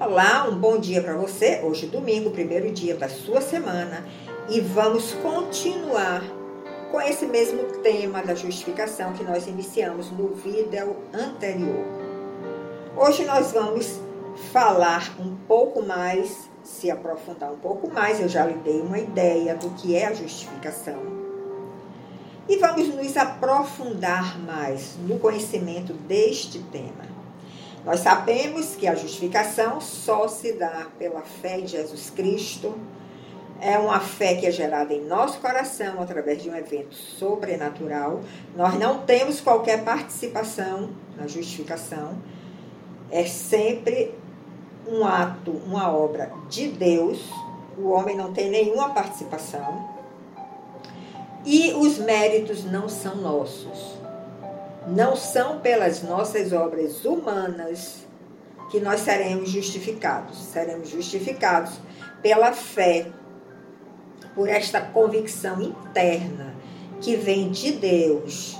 Olá, um bom dia para você. Hoje, domingo, primeiro dia da sua semana, e vamos continuar com esse mesmo tema da justificação que nós iniciamos no vídeo anterior. Hoje nós vamos falar um pouco mais, se aprofundar um pouco mais, eu já lhe dei uma ideia do que é a justificação. E vamos nos aprofundar mais no conhecimento deste tema. Nós sabemos que a justificação só se dá pela fé em Jesus Cristo. É uma fé que é gerada em nosso coração através de um evento sobrenatural. Nós não temos qualquer participação na justificação. É sempre um ato, uma obra de Deus. O homem não tem nenhuma participação. E os méritos não são nossos não são pelas nossas obras humanas que nós seremos justificados. Seremos justificados pela fé, por esta convicção interna que vem de Deus,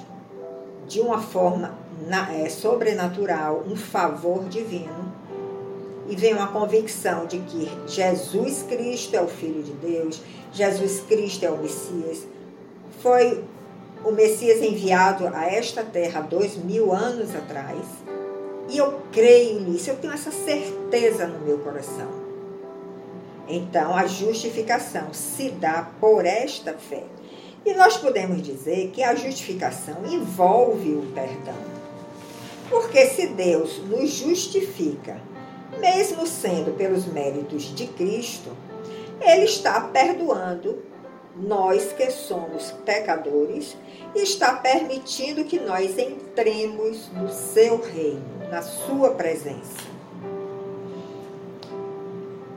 de uma forma é, sobrenatural, um favor divino. E vem uma convicção de que Jesus Cristo é o Filho de Deus, Jesus Cristo é o Messias. Foi o Messias enviado a esta terra dois mil anos atrás. E eu creio nisso, eu tenho essa certeza no meu coração. Então, a justificação se dá por esta fé. E nós podemos dizer que a justificação envolve o perdão. Porque se Deus nos justifica, mesmo sendo pelos méritos de Cristo, Ele está perdoando nós que somos pecadores, está permitindo que nós entremos no seu reino, na sua presença.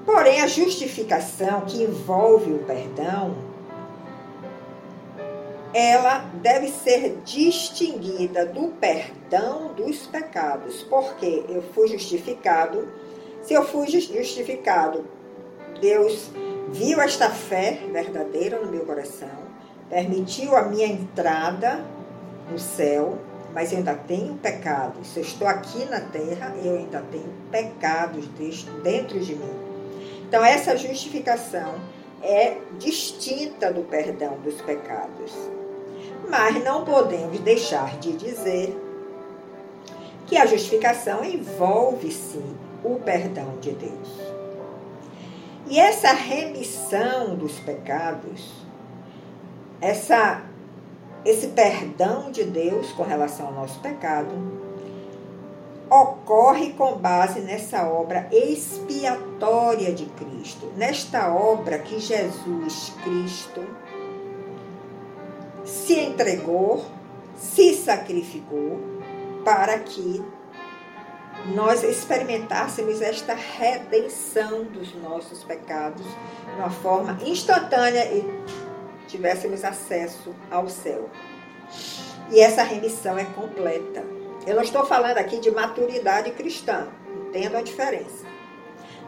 Porém, a justificação que envolve o perdão, ela deve ser distinguida do perdão dos pecados, porque eu fui justificado. Se eu fui justificado, Deus viu esta fé verdadeira no meu coração, permitiu a minha entrada no céu, mas eu ainda tenho pecado. Se eu estou aqui na terra, eu ainda tenho pecados dentro de mim. Então, essa justificação é distinta do perdão dos pecados. Mas não podemos deixar de dizer que a justificação envolve sim o perdão de Deus. E essa remissão dos pecados, essa, esse perdão de Deus com relação ao nosso pecado, ocorre com base nessa obra expiatória de Cristo, nesta obra que Jesus Cristo se entregou, se sacrificou para que nós experimentássemos esta redenção dos nossos pecados de uma forma instantânea e tivéssemos acesso ao céu. E essa remissão é completa. Eu não estou falando aqui de maturidade cristã, entendo a diferença.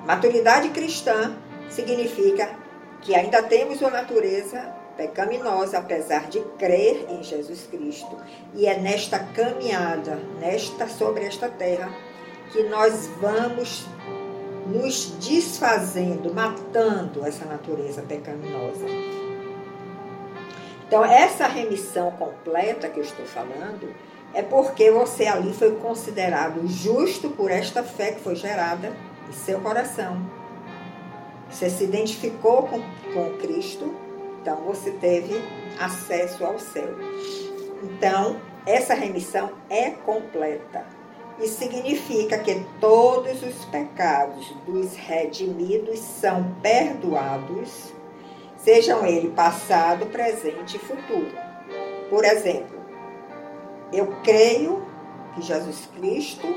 Maturidade cristã significa que ainda temos uma natureza pecaminosa, apesar de crer em Jesus Cristo. E é nesta caminhada, nesta sobre esta terra, que nós vamos nos desfazendo, matando essa natureza pecaminosa. Então, essa remissão completa que eu estou falando é porque você ali foi considerado justo por esta fé que foi gerada em seu coração. Você se identificou com, com Cristo, então você teve acesso ao céu. Então, essa remissão é completa. E significa que todos os pecados dos redimidos são perdoados, sejam eles passado, presente e futuro. Por exemplo, eu creio que Jesus Cristo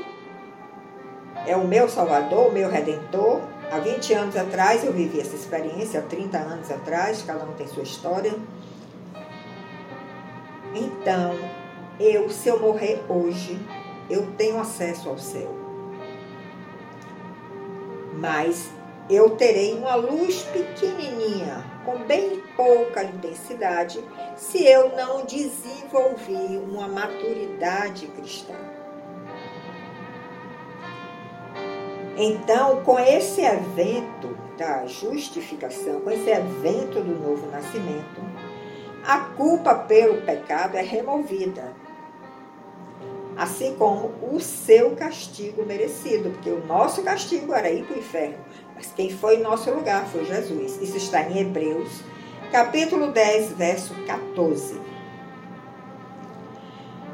é o meu Salvador, o meu Redentor. Há 20 anos atrás eu vivi essa experiência, há 30 anos atrás, cada um tem sua história. Então, eu, se eu morrer hoje, eu tenho acesso ao céu. Mas eu terei uma luz pequenininha, com bem pouca intensidade, se eu não desenvolver uma maturidade cristã. Então, com esse evento da justificação, com esse evento do novo nascimento, a culpa pelo pecado é removida. Assim como o seu castigo merecido, porque o nosso castigo era ir para o inferno, mas quem foi em nosso lugar foi Jesus. Isso está em Hebreus, capítulo 10, verso 14.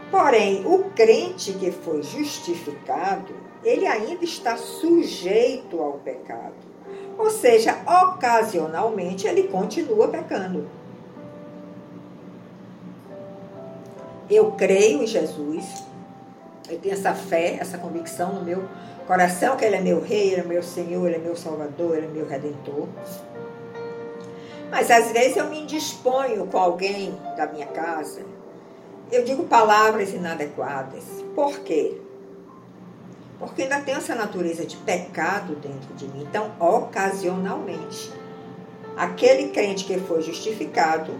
Porém, o crente que foi justificado ele ainda está sujeito ao pecado. Ou seja, ocasionalmente ele continua pecando. Eu creio em Jesus, eu tenho essa fé, essa convicção no meu coração que Ele é meu Rei, Ele é meu Senhor, Ele é meu Salvador, Ele é meu Redentor. Mas às vezes eu me indisponho com alguém da minha casa, eu digo palavras inadequadas. Por quê? Porque ainda tem essa natureza de pecado dentro de mim. Então, ocasionalmente, aquele crente que foi justificado,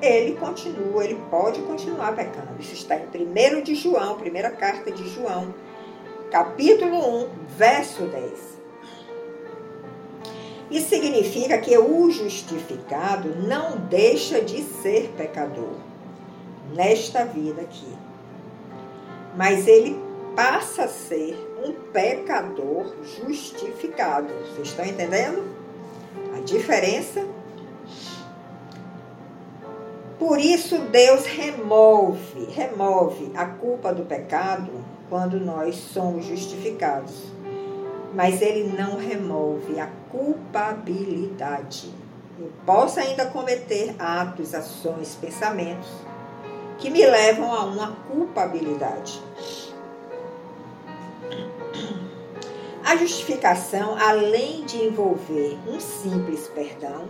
ele continua, ele pode continuar pecando. Isso está em 1 de João, primeira carta de João, capítulo 1, verso 10. Isso significa que o justificado não deixa de ser pecador nesta vida aqui. Mas ele passa a ser um pecador justificado. Vocês estão entendendo? A diferença? Por isso Deus remove, remove a culpa do pecado quando nós somos justificados. Mas ele não remove a culpabilidade. Eu posso ainda cometer atos, ações, pensamentos que me levam a uma culpabilidade. A justificação, além de envolver um simples perdão,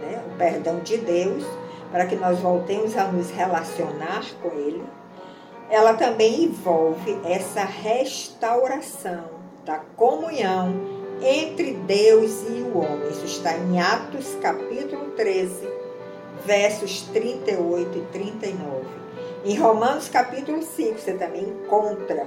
né, o perdão de Deus, para que nós voltemos a nos relacionar com Ele, ela também envolve essa restauração da comunhão entre Deus e o homem. Isso está em Atos capítulo 13, versos 38 e 39. Em Romanos capítulo 5, você também encontra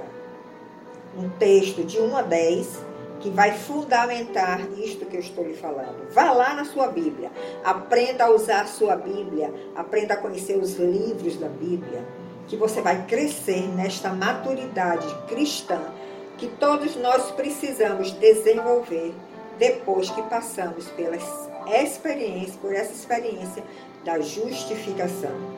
um texto de 1 a 10 que vai fundamentar isto que eu estou lhe falando. Vá lá na sua Bíblia, aprenda a usar a sua Bíblia, aprenda a conhecer os livros da Bíblia, que você vai crescer nesta maturidade cristã que todos nós precisamos desenvolver depois que passamos pela experiência, por essa experiência da justificação.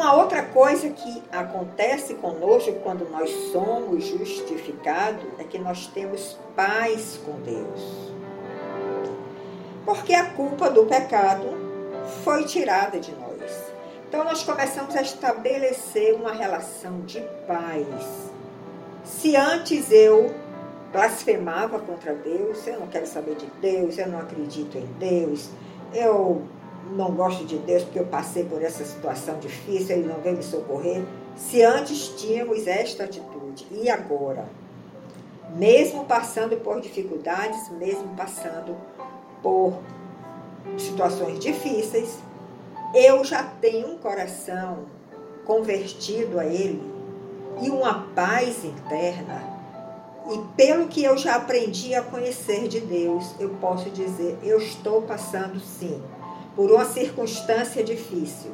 Uma outra coisa que acontece conosco quando nós somos justificados é que nós temos paz com Deus. Porque a culpa do pecado foi tirada de nós. Então nós começamos a estabelecer uma relação de paz. Se antes eu blasfemava contra Deus, eu não quero saber de Deus, eu não acredito em Deus, eu não gosto de Deus porque eu passei por essa situação difícil, Ele não veio me socorrer. Se antes tínhamos esta atitude, e agora? Mesmo passando por dificuldades, mesmo passando por situações difíceis, eu já tenho um coração convertido a Ele e uma paz interna. E pelo que eu já aprendi a conhecer de Deus, eu posso dizer: eu estou passando sim por uma circunstância difícil.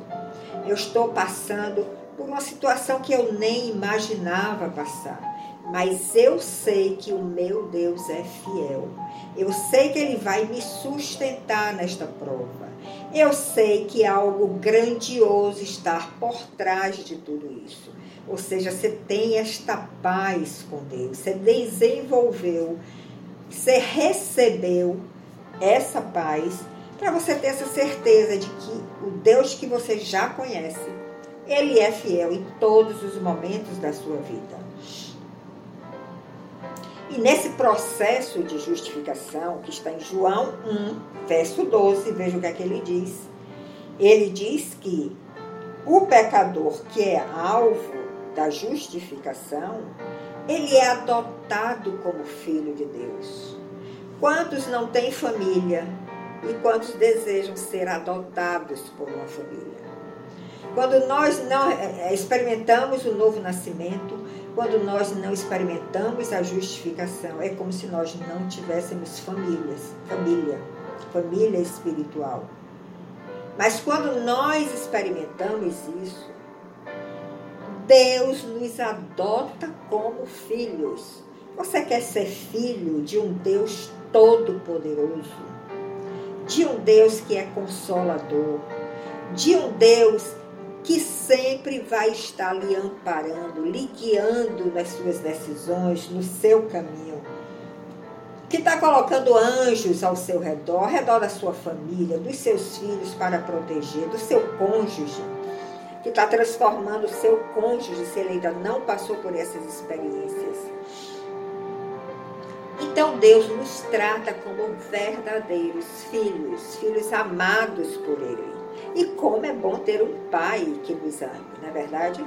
Eu estou passando por uma situação que eu nem imaginava passar. Mas eu sei que o meu Deus é fiel. Eu sei que Ele vai me sustentar nesta prova. Eu sei que algo grandioso está por trás de tudo isso. Ou seja, você tem esta paz com Deus. Você desenvolveu, você recebeu essa paz para você ter essa certeza de que o Deus que você já conhece, ele é fiel em todos os momentos da sua vida. E nesse processo de justificação, que está em João 1, verso 12, veja o que é que ele diz. Ele diz que o pecador que é alvo da justificação, ele é adotado como filho de Deus. Quantos não têm família, e quantos desejam ser adotados por uma família. Quando nós não é, é, experimentamos o novo nascimento, Quando nós não experimentamos a justificação, é como se nós não tivéssemos famílias, família, família espiritual. Mas quando nós experimentamos isso, Deus nos adota como filhos. Você quer ser filho de um Deus todo-poderoso, de um Deus que é consolador, de um Deus que sempre vai estar lhe amparando, lhe guiando nas suas decisões, no seu caminho, que está colocando anjos ao seu redor, ao redor da sua família, dos seus filhos para proteger, do seu cônjuge, que está transformando o seu cônjuge se ele ainda não passou por essas experiências. Então Deus nos trata como verdadeiros filhos, filhos amados por Ele. E como é bom ter um pai que nos ame, não é verdade?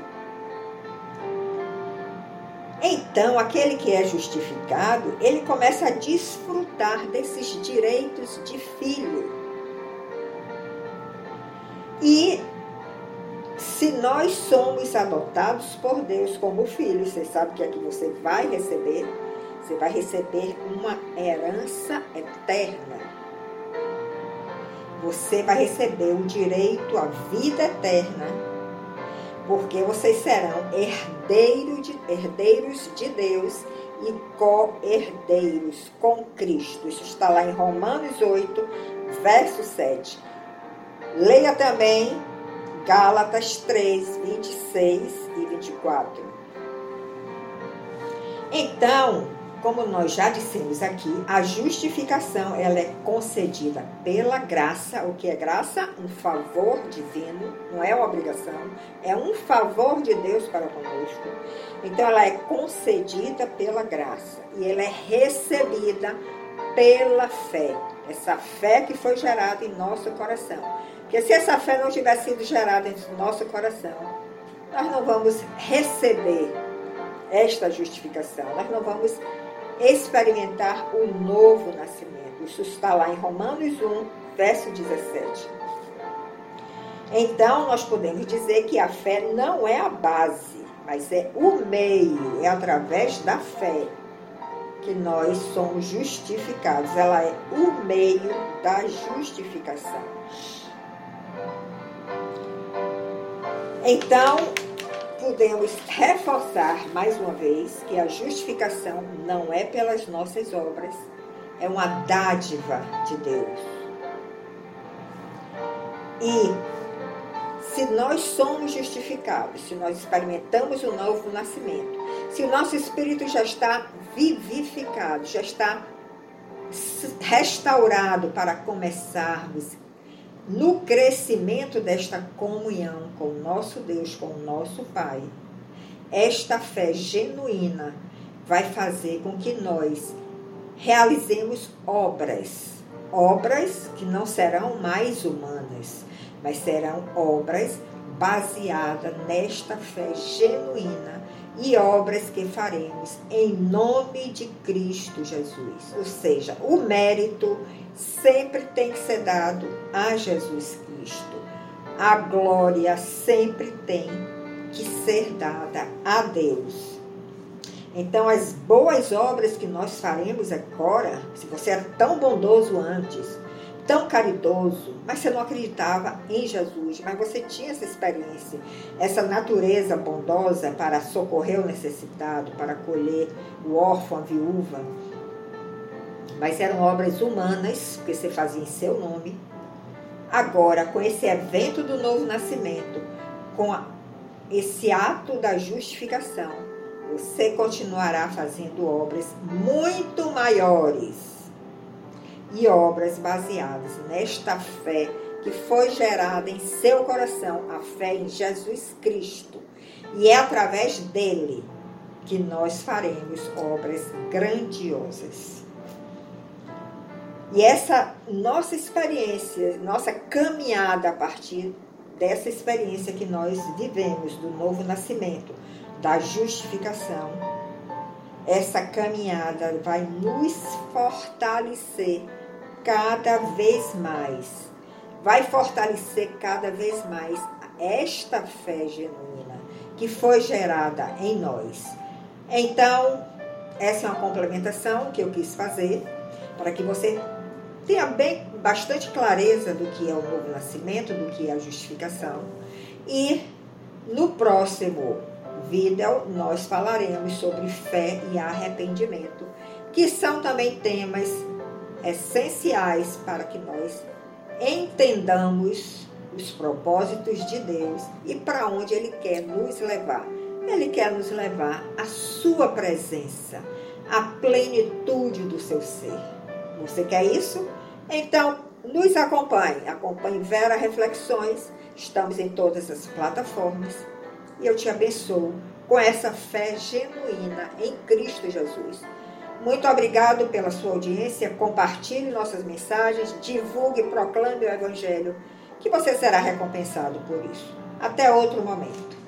Então, aquele que é justificado, ele começa a desfrutar desses direitos de filho. E se nós somos adotados por Deus como filhos, você sabe que é que você vai receber você vai receber uma herança eterna. Você vai receber o direito à vida eterna, porque vocês serão herdeiro de, herdeiros de Deus e co-herdeiros com Cristo. Isso está lá em Romanos 8, verso 7. Leia também Gálatas 3, 26 e 24. Então, como nós já dissemos aqui, a justificação ela é concedida pela graça. O que é graça? Um favor divino, não é uma obrigação, é um favor de Deus para conosco. Então ela é concedida pela graça e ela é recebida pela fé. Essa fé que foi gerada em nosso coração. Porque se essa fé não tivesse sido gerada em nosso coração, nós não vamos receber esta justificação. Nós não vamos experimentar o novo nascimento. Isso está lá em Romanos 1, verso 17. Então, nós podemos dizer que a fé não é a base, mas é o meio, é através da fé que nós somos justificados. Ela é o meio da justificação. Então, podemos reforçar mais uma vez que a justificação não é pelas nossas obras, é uma dádiva de Deus. E se nós somos justificados, se nós experimentamos o novo nascimento, se o nosso espírito já está vivificado, já está restaurado para começarmos no crescimento desta comunhão com o nosso Deus, com o nosso Pai, esta fé genuína vai fazer com que nós realizemos obras, obras que não serão mais humanas, mas serão obras baseadas nesta fé genuína e obras que faremos em nome de Cristo Jesus. Ou seja, o mérito sempre tem que ser dado a Jesus Cristo. A glória sempre tem que ser dada a Deus. Então, as boas obras que nós faremos agora, se você era tão bondoso antes, tão caridoso, mas você não acreditava em Jesus, mas você tinha essa experiência, essa natureza bondosa para socorrer o necessitado, para acolher o órfão, a viúva. Mas eram obras humanas, porque você fazia em seu nome. Agora, com esse evento do novo nascimento, com esse ato da justificação, você continuará fazendo obras muito maiores e obras baseadas nesta fé que foi gerada em seu coração, a fé em Jesus Cristo. E é através dele que nós faremos obras grandiosas. E essa nossa experiência, nossa caminhada a partir dessa experiência que nós vivemos do novo nascimento, da justificação, essa caminhada vai nos fortalecer cada vez mais, vai fortalecer cada vez mais esta fé genuína que foi gerada em nós. Então, essa é uma complementação que eu quis fazer para que você tenha bem bastante clareza do que é o novo nascimento, do que é a justificação. E no próximo vídeo nós falaremos sobre fé e arrependimento, que são também temas essenciais para que nós entendamos os propósitos de Deus e para onde Ele quer nos levar. Ele quer nos levar à Sua presença, à plenitude do seu ser. Você quer isso? Então, nos acompanhe. Acompanhe Vera Reflexões. Estamos em todas as plataformas. E eu te abençoo com essa fé genuína em Cristo Jesus. Muito obrigado pela sua audiência. Compartilhe nossas mensagens, divulgue, proclame o Evangelho, que você será recompensado por isso. Até outro momento.